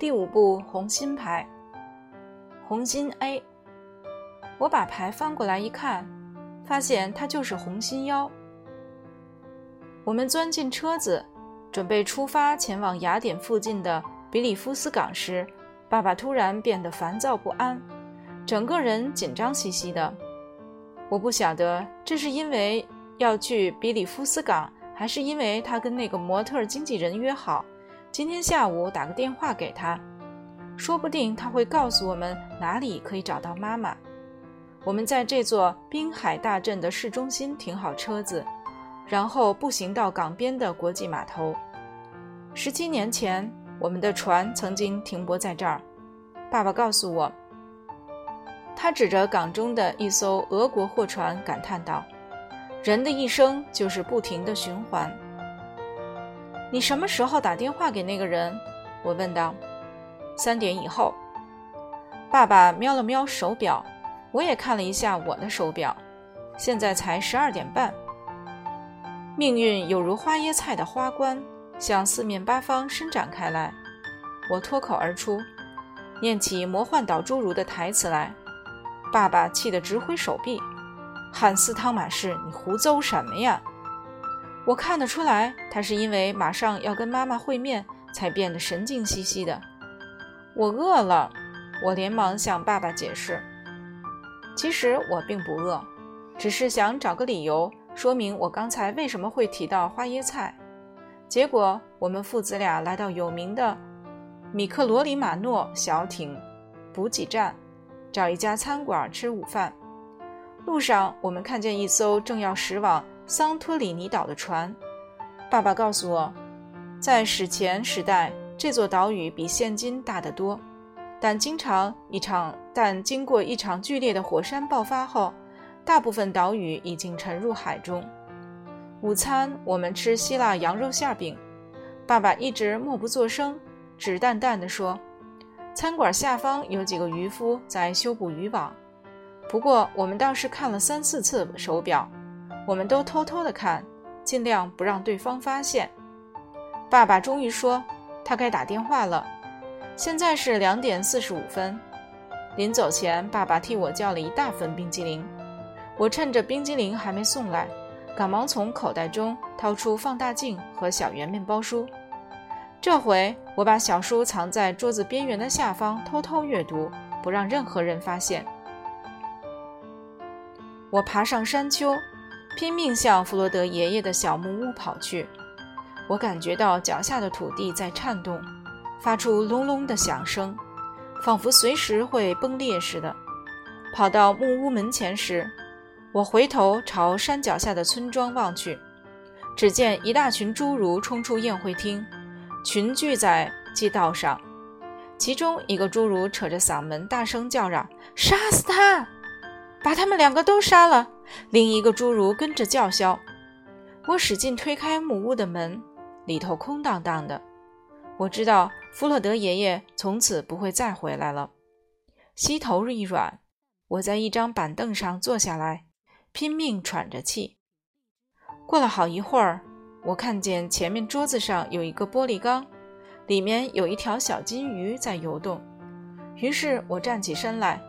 第五步红心牌，红心 A。我把牌翻过来一看，发现它就是红心幺。我们钻进车子，准备出发前往雅典附近的比里夫斯港时，爸爸突然变得烦躁不安，整个人紧张兮兮的。我不晓得这是因为要去比里夫斯港，还是因为他跟那个模特经纪人约好。今天下午打个电话给他，说不定他会告诉我们哪里可以找到妈妈。我们在这座滨海大镇的市中心停好车子，然后步行到港边的国际码头。十七年前，我们的船曾经停泊在这儿。爸爸告诉我，他指着港中的一艘俄国货船，感叹道：“人的一生就是不停的循环。”你什么时候打电话给那个人？我问道。三点以后。爸爸瞄了瞄手表，我也看了一下我的手表，现在才十二点半。命运有如花椰菜的花冠，向四面八方伸展开来。我脱口而出，念起魔幻岛侏儒的台词来。爸爸气得直挥手臂：“汉斯·汤马士，你胡诌什么呀？”我看得出来，他是因为马上要跟妈妈会面，才变得神经兮兮的。我饿了，我连忙向爸爸解释。其实我并不饿，只是想找个理由说明我刚才为什么会提到花椰菜。结果我们父子俩来到有名的米克罗里马诺小艇补给站，找一家餐馆吃午饭。路上，我们看见一艘正要驶往。桑托里尼岛的船，爸爸告诉我，在史前时代，这座岛屿比现今大得多。但经常一场，但经过一场剧烈的火山爆发后，大部分岛屿已经沉入海中。午餐我们吃希腊羊肉馅饼，爸爸一直默不作声，只淡淡的说：“餐馆下方有几个渔夫在修补渔网。”不过我们倒是看了三四次手表。我们都偷偷的看，尽量不让对方发现。爸爸终于说，他该打电话了。现在是两点四十五分。临走前，爸爸替我叫了一大份冰激凌。我趁着冰激凌还没送来，赶忙从口袋中掏出放大镜和小圆面包书。这回我把小书藏在桌子边缘的下方，偷偷阅读，不让任何人发现。我爬上山丘。拼命向弗罗德爷爷的小木屋跑去，我感觉到脚下的土地在颤动，发出隆隆的响声，仿佛随时会崩裂似的。跑到木屋门前时，我回头朝山脚下的村庄望去，只见一大群侏儒冲出宴会厅，群聚在街道上。其中一个侏儒扯着嗓门大声叫嚷：“杀死他！把他们两个都杀了！”另一个侏儒跟着叫嚣，我使劲推开木屋的门，里头空荡荡的。我知道弗洛德爷爷从此不会再回来了。膝头一软，我在一张板凳上坐下来，拼命喘着气。过了好一会儿，我看见前面桌子上有一个玻璃缸，里面有一条小金鱼在游动。于是我站起身来，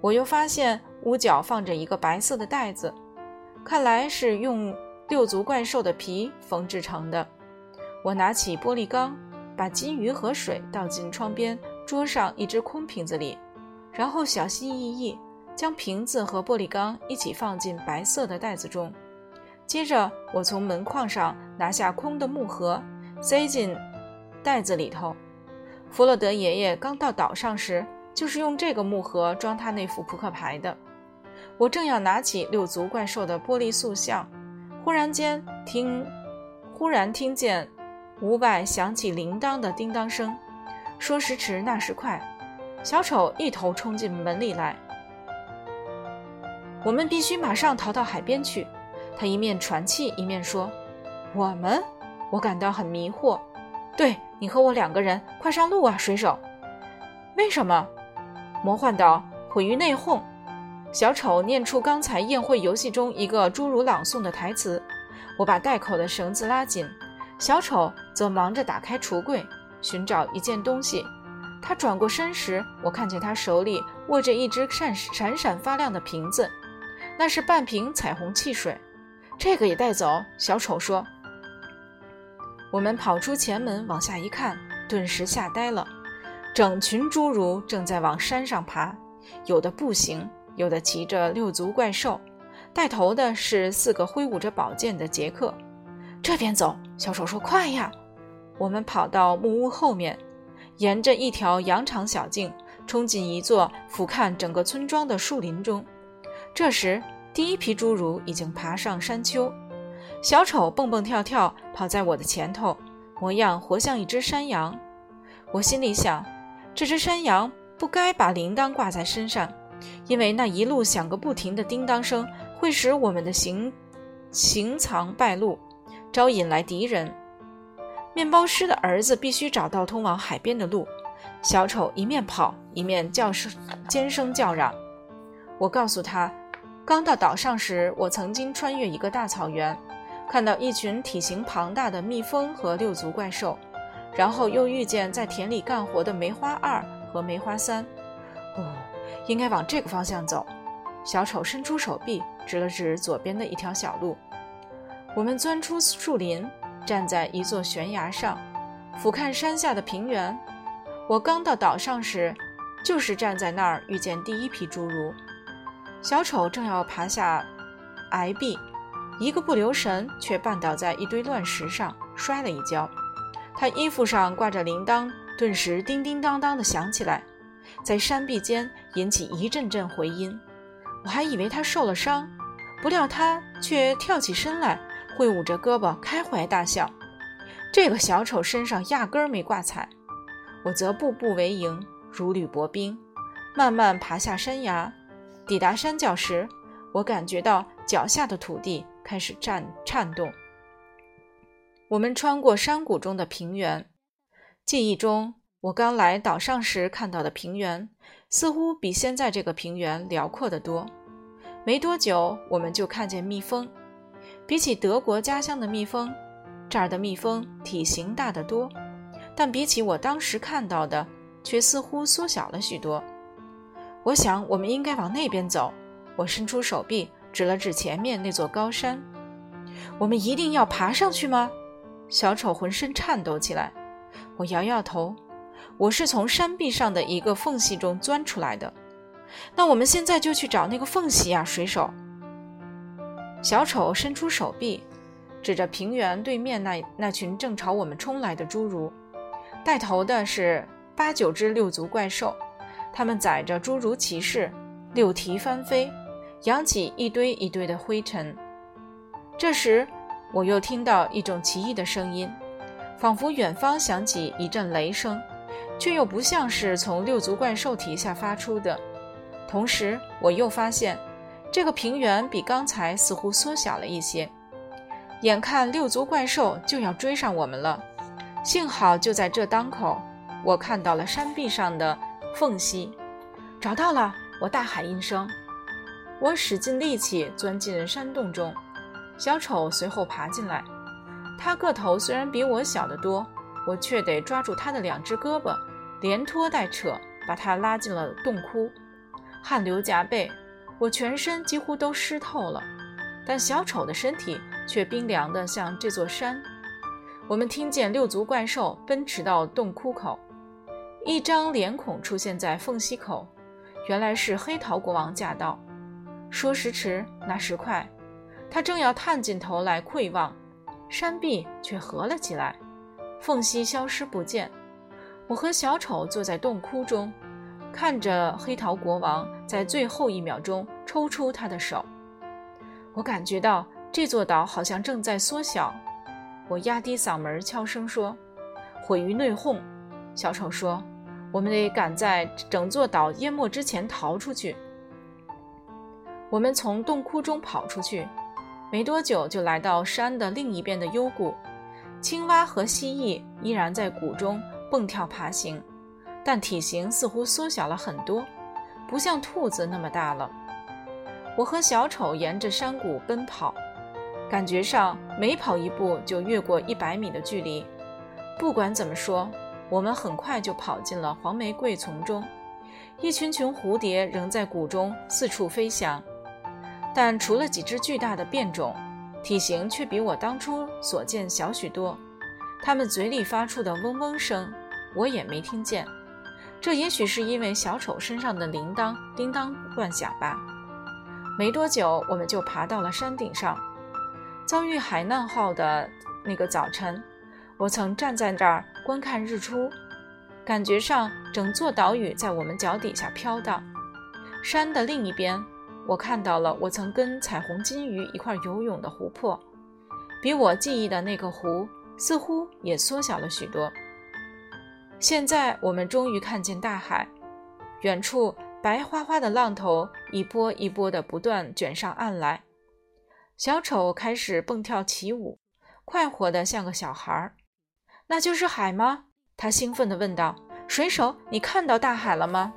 我又发现。屋角放着一个白色的袋子，看来是用六足怪兽的皮缝制成的。我拿起玻璃缸，把金鱼和水倒进窗边桌上一只空瓶子里，然后小心翼翼将瓶子和玻璃缸一起放进白色的袋子中。接着，我从门框上拿下空的木盒，塞进袋子里头。弗洛德爷爷刚到岛上时，就是用这个木盒装他那副扑克牌的。我正要拿起六足怪兽的玻璃塑像，忽然间听，忽然听见屋外响起铃铛的叮当声。说时迟，那时快，小丑一头冲进门里来。我们必须马上逃到海边去。他一面喘气，一面说：“我们？”我感到很迷惑。对你和我两个人，快上路啊，水手！为什么？魔幻岛毁于内讧。小丑念出刚才宴会游戏中一个侏儒朗诵的台词，我把袋口的绳子拉紧，小丑则忙着打开橱柜，寻找一件东西，他转过身时，我看见他手里握着一只闪闪闪发亮的瓶子，那是半瓶彩虹汽水。这个也带走。小丑说。我们跑出前门，往下一看，顿时吓呆了。整群侏儒正在往山上爬，有的步行，有的骑着六足怪兽，带头的是四个挥舞着宝剑的杰克。这边走，小丑说：“快呀！”我们跑到木屋后面，沿着一条羊肠小径，冲进一座俯瞰整个村庄的树林中。这时，第一批侏儒已经爬上山丘。小丑蹦蹦跳跳跑在我的前头，模样活像一只山羊。我心里想，这只山羊不该把铃铛挂在身上，因为那一路响个不停的叮当声会使我们的行行藏败露，招引来敌人。面包师的儿子必须找到通往海边的路。小丑一面跑一面叫声尖声叫嚷。我告诉他，刚到岛上时，我曾经穿越一个大草原。看到一群体型庞大的蜜蜂和六足怪兽，然后又遇见在田里干活的梅花二和梅花三。哦，应该往这个方向走。小丑伸出手臂，指了指左边的一条小路。我们钻出树林，站在一座悬崖上，俯瞰山下的平原。我刚到岛上时，就是站在那儿遇见第一批侏儒。小丑正要爬下崖壁。一个不留神，却绊倒在一堆乱石上，摔了一跤。他衣服上挂着铃铛，顿时叮叮当当的响起来，在山壁间引起一阵阵回音。我还以为他受了伤，不料他却跳起身来，挥舞着胳膊，开怀大笑。这个小丑身上压根儿没挂彩，我则步步为营，如履薄冰，慢慢爬下山崖。抵达山脚时，我感觉到脚下的土地。开始颤颤动。我们穿过山谷中的平原，记忆中我刚来岛上时看到的平原，似乎比现在这个平原辽阔得多。没多久，我们就看见蜜蜂。比起德国家乡的蜜蜂，这儿的蜜蜂体型大得多，但比起我当时看到的，却似乎缩小了许多。我想，我们应该往那边走。我伸出手臂。指了指前面那座高山，我们一定要爬上去吗？小丑浑身颤抖起来。我摇摇头，我是从山壁上的一个缝隙中钻出来的。那我们现在就去找那个缝隙呀，水手。小丑伸出手臂，指着平原对面那那群正朝我们冲来的侏儒，带头的是八九只六足怪兽，他们载着侏儒骑士，六蹄翻飞。扬起一堆一堆的灰尘。这时，我又听到一种奇异的声音，仿佛远方响起一阵雷声，却又不像是从六足怪兽体下发出的。同时，我又发现这个平原比刚才似乎缩小了一些。眼看六足怪兽就要追上我们了，幸好就在这当口，我看到了山壁上的缝隙，找到了！我大喊一声。我使尽力气钻进山洞中，小丑随后爬进来。他个头虽然比我小得多，我却得抓住他的两只胳膊，连拖带扯，把他拉进了洞窟。汗流浃背，我全身几乎都湿透了，但小丑的身体却冰凉得像这座山。我们听见六足怪兽奔驰到洞窟口，一张脸孔出现在缝隙口，原来是黑桃国王驾到。说时迟，那时快，他正要探进头来窥望，山壁却合了起来，缝隙消失不见。我和小丑坐在洞窟中，看着黑桃国王在最后一秒钟抽出他的手。我感觉到这座岛好像正在缩小。我压低嗓门悄声说：“毁于内讧。”小丑说：“我们得赶在整座岛淹没之前逃出去。”我们从洞窟中跑出去，没多久就来到山的另一边的幽谷。青蛙和蜥蜴依然在谷中蹦跳爬行，但体型似乎缩小了很多，不像兔子那么大了。我和小丑沿着山谷奔跑，感觉上每跑一步就越过一百米的距离。不管怎么说，我们很快就跑进了黄玫瑰丛中，一群群蝴蝶仍在谷中四处飞翔，但除了几只巨大的变种，体型却比我当初所见小许多。它们嘴里发出的嗡嗡声，我也没听见。这也许是因为小丑身上的铃铛叮当乱响吧。没多久，我们就爬到了山顶上。遭遇海难后的那个早晨，我曾站在这儿观看日出，感觉上整座岛屿在我们脚底下飘荡。山的另一边，我看到了我曾跟彩虹金鱼一块游泳的湖泊，比我记忆的那个湖似乎也缩小了许多。现在我们终于看见大海，远处白花花的浪头一波一波的不断卷上岸来。小丑开始蹦跳起舞，快活的像个小孩儿。那就是海吗？他兴奋地问道。水手，你看到大海了吗？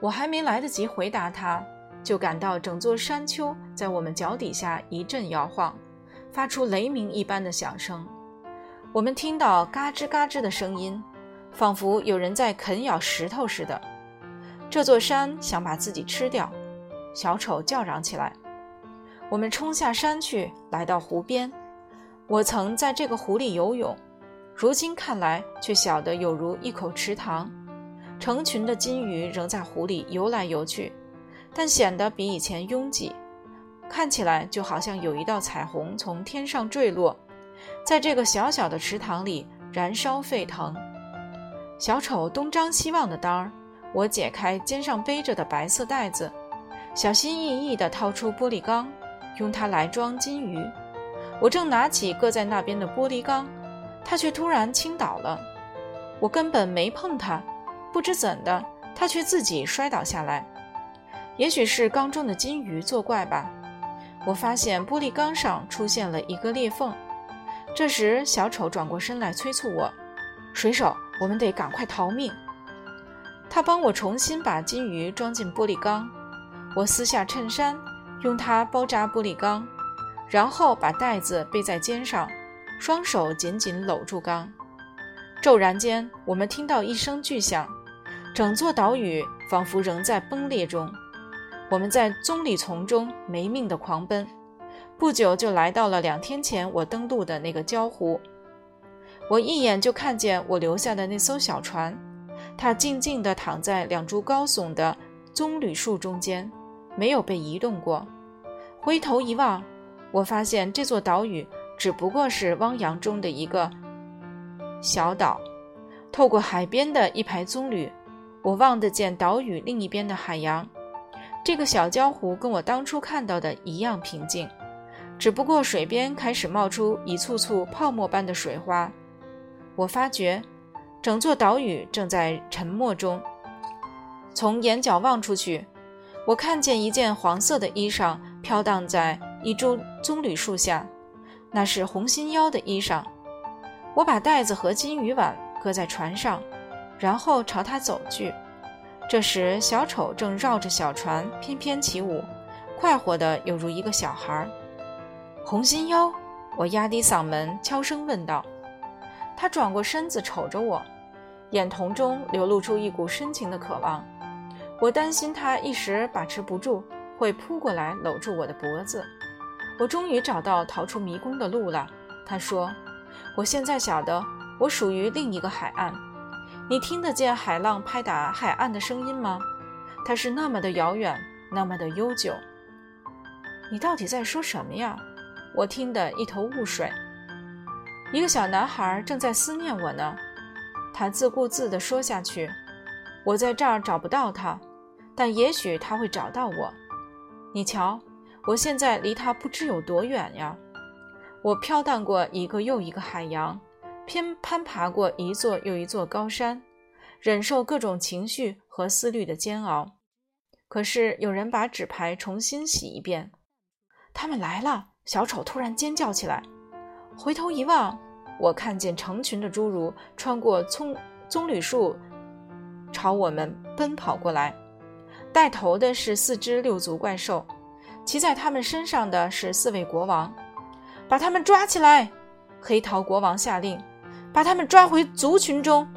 我还没来得及回答他，就感到整座山丘在我们脚底下一阵摇晃，发出雷鸣一般的响声。我们听到嘎吱嘎吱的声音，仿佛有人在啃咬石头似的。这座山想把自己吃掉，小丑叫嚷起来。我们冲下山去，来到湖边。我曾在这个湖里游泳，如今看来却小得有如一口池塘。成群的金鱼仍在湖里游来游去，但显得比以前拥挤，看起来就好像有一道彩虹从天上坠落。在这个小小的池塘里燃烧沸腾，小丑东张西望的当儿，我解开肩上背着的白色袋子，小心翼翼地掏出玻璃缸，用它来装金鱼。我正拿起搁在那边的玻璃缸，它却突然倾倒了。我根本没碰它，不知怎的，他却自己摔倒下来。也许是缸中的金鱼作怪吧。我发现玻璃缸上出现了一个裂缝。这时，小丑转过身来催促我：“水手，我们得赶快逃命。”他帮我重新把金鱼装进玻璃缸。我撕下衬衫，用它包扎玻璃缸，然后把袋子背在肩上，双手紧紧搂住缸。骤然间，我们听到一声巨响，整座岛屿仿佛仍在崩裂中。我们在棕榈丛中没命地狂奔。不久就来到了两天前我登陆的那个礁湖，我一眼就看见我留下的那艘小船，它静静地躺在两株高耸的棕榈树中间，没有被移动过。回头一望，我发现这座岛屿只不过是汪洋中的一个小岛。透过海边的一排棕榈，我望得见岛屿另一边的海洋。这个小礁湖跟我当初看到的一样平静。只不过水边开始冒出一簇簇泡沫般的水花，我发觉整座岛屿正在沉没中。从眼角望出去，我看见一件黄色的衣裳飘荡在一株棕榈树下，那是红心妖的衣裳。我把袋子和金鱼碗搁在船上，然后朝他走去。这时，小丑正绕着小船翩翩起舞，快活的犹如一个小孩。红心妖，我压低嗓门悄声问道。他转过身子瞅着我，眼瞳中流露出一股深情的渴望。我担心他一时把持不住，会扑过来搂住我的脖子。我终于找到逃出迷宫的路了。他说：“我现在晓得，我属于另一个海岸。你听得见海浪拍打海岸的声音吗？它是那么的遥远，那么的悠久。你到底在说什么呀？”我听得一头雾水。一个小男孩正在思念我呢，他自顾自地说下去：“我在这儿找不到他，但也许他会找到我。你瞧，我现在离他不知有多远呀！我飘荡过一个又一个海洋，偏攀爬过一座又一座高山，忍受各种情绪和思虑的煎熬。可是有人把纸牌重新洗一遍，他们来了。”小丑突然尖叫起来，回头一望，我看见成群的侏儒穿过棕棕榈树，朝我们奔跑过来。带头的是四只六足怪兽，骑在他们身上的是四位国王。把他们抓起来！黑桃国王下令。把他们抓回族群中。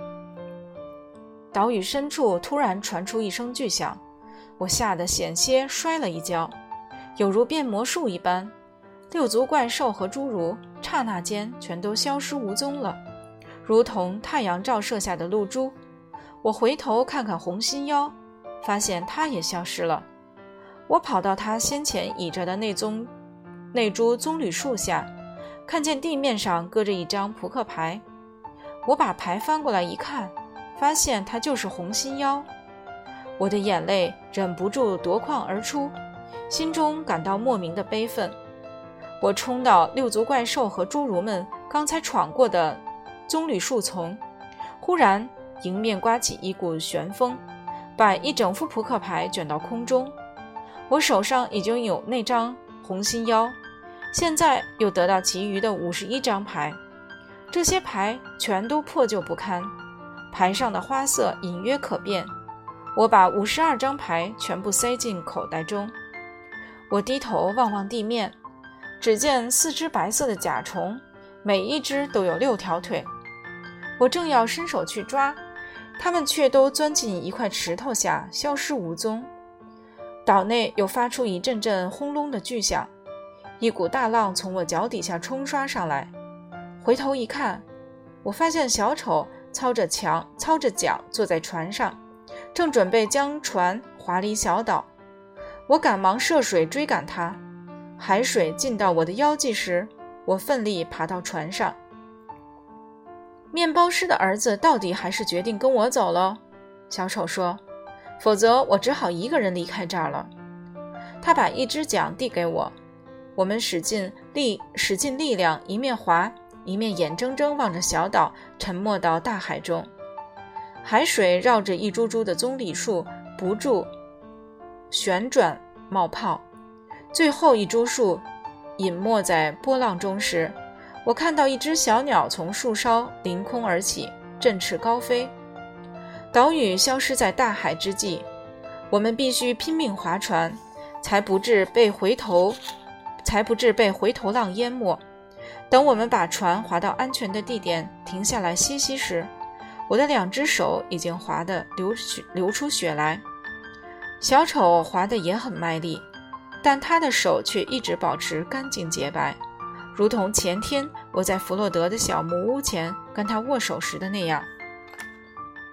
岛屿深处突然传出一声巨响，我吓得险些摔了一跤，有如变魔术一般，六足怪兽和侏儒刹那间全都消失无踪了，如同太阳照射下的露珠。我回头看看红心妖，发现它也消失了。我跑到他先前倚着的那棕、那株棕榈树下，看见地面上搁着一张扑克牌。我把牌翻过来一看，发现它就是红心妖。我的眼泪忍不住夺眶而出，心中感到莫名的悲愤。我冲到六足怪兽和侏儒们刚才闯过的棕榈树丛，忽然迎面刮起一股旋风，把一整副扑克牌卷到空中。我手上已经有那张红心妖，现在又得到其余的五十一张牌，这些牌全都破旧不堪，牌上的花色隐约可辨。我把五十二张牌全部塞进口袋中，我低头望望地面，只见四只白色的甲虫，每一只都有六条腿。我正要伸手去抓，它们却都钻进一块石头下，消失无踪。岛内又发出一阵阵轰隆的巨响，一股大浪从我脚底下冲刷上来。回头一看，我发现小丑操着墙、操着桨坐在船上，正准备将船划离小岛。我赶忙涉水追赶他。海水浸到我的腰际时，我奋力爬到船上。面包师的儿子到底还是决定跟我走了。小丑说。否则，我只好一个人离开这儿了。他把一只桨递给我，我们使劲力，使尽力量，一面划，一面眼睁睁望着小岛沉没到大海中。海水绕着一株株的棕榈树不住旋转冒泡，最后一株树隐没在波浪中时，我看到一只小鸟从树梢凌空而起，振翅高飞。岛屿消失在大海之际，我们必须拼命划船，才不致被回头，才不致被回头浪淹没。等我们把船划到安全的地点，停下来歇息时，我的两只手已经划得流血流出血来。小丑划得也很卖力，但他的手却一直保持干净洁白，如同前天我在弗洛德的小木屋前跟他握手时的那样。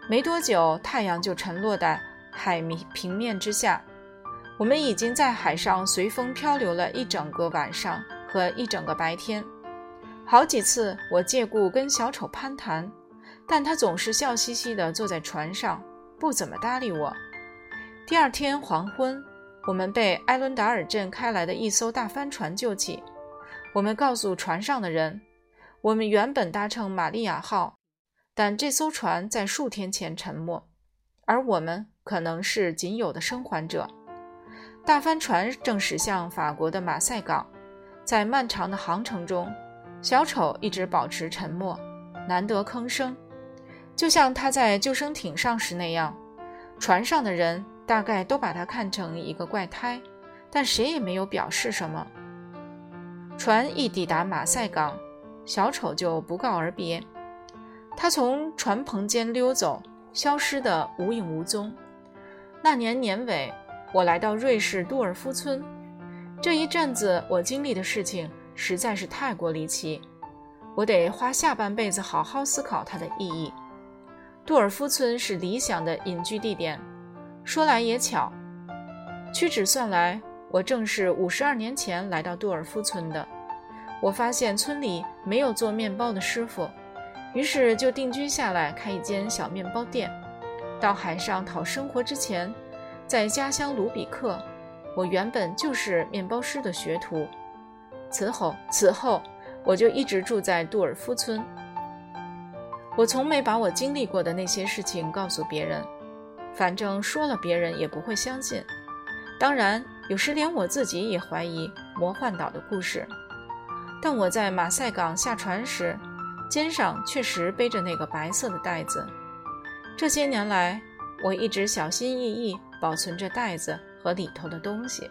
没多久，太阳就沉落在海平平面之下。我们已经在海上随风漂流了一整个晚上和一整个白天。好几次，我借故跟小丑攀谈，但他总是笑嘻嘻地坐在船上，不怎么搭理我。第二天黄昏，我们被埃伦达尔镇开来的一艘大帆船救起。我们告诉船上的人，我们原本搭乘玛利亚号。但这艘船在数天前沉没，而我们可能是仅有的生还者。大帆船正驶向法国的马赛港，在漫长的航程中，小丑一直保持沉默，难得吭声，就像他在救生艇上时那样。船上的人大概都把他看成一个怪胎，但谁也没有表示什么。船一抵达马赛港，小丑就不告而别。他从船棚间溜走，消失得无影无踪。那年年尾，我来到瑞士杜尔夫村。这一阵子我经历的事情实在是太过离奇，我得花下半辈子好好思考它的意义。杜尔夫村是理想的隐居地点。说来也巧，屈指算来，我正是五十二年前来到杜尔夫村的。我发现村里没有做面包的师傅。于是就定居下来，开一间小面包店。到海上讨生活之前，在家乡卢比克，我原本就是面包师的学徒。此后，此后我就一直住在杜尔夫村。我从没把我经历过的那些事情告诉别人，反正说了别人也不会相信。当然，有时连我自己也怀疑魔幻岛的故事。但我在马赛港下船时，肩上确实背着那个白色的袋子。这些年来，我一直小心翼翼保存着袋子和里头的东西。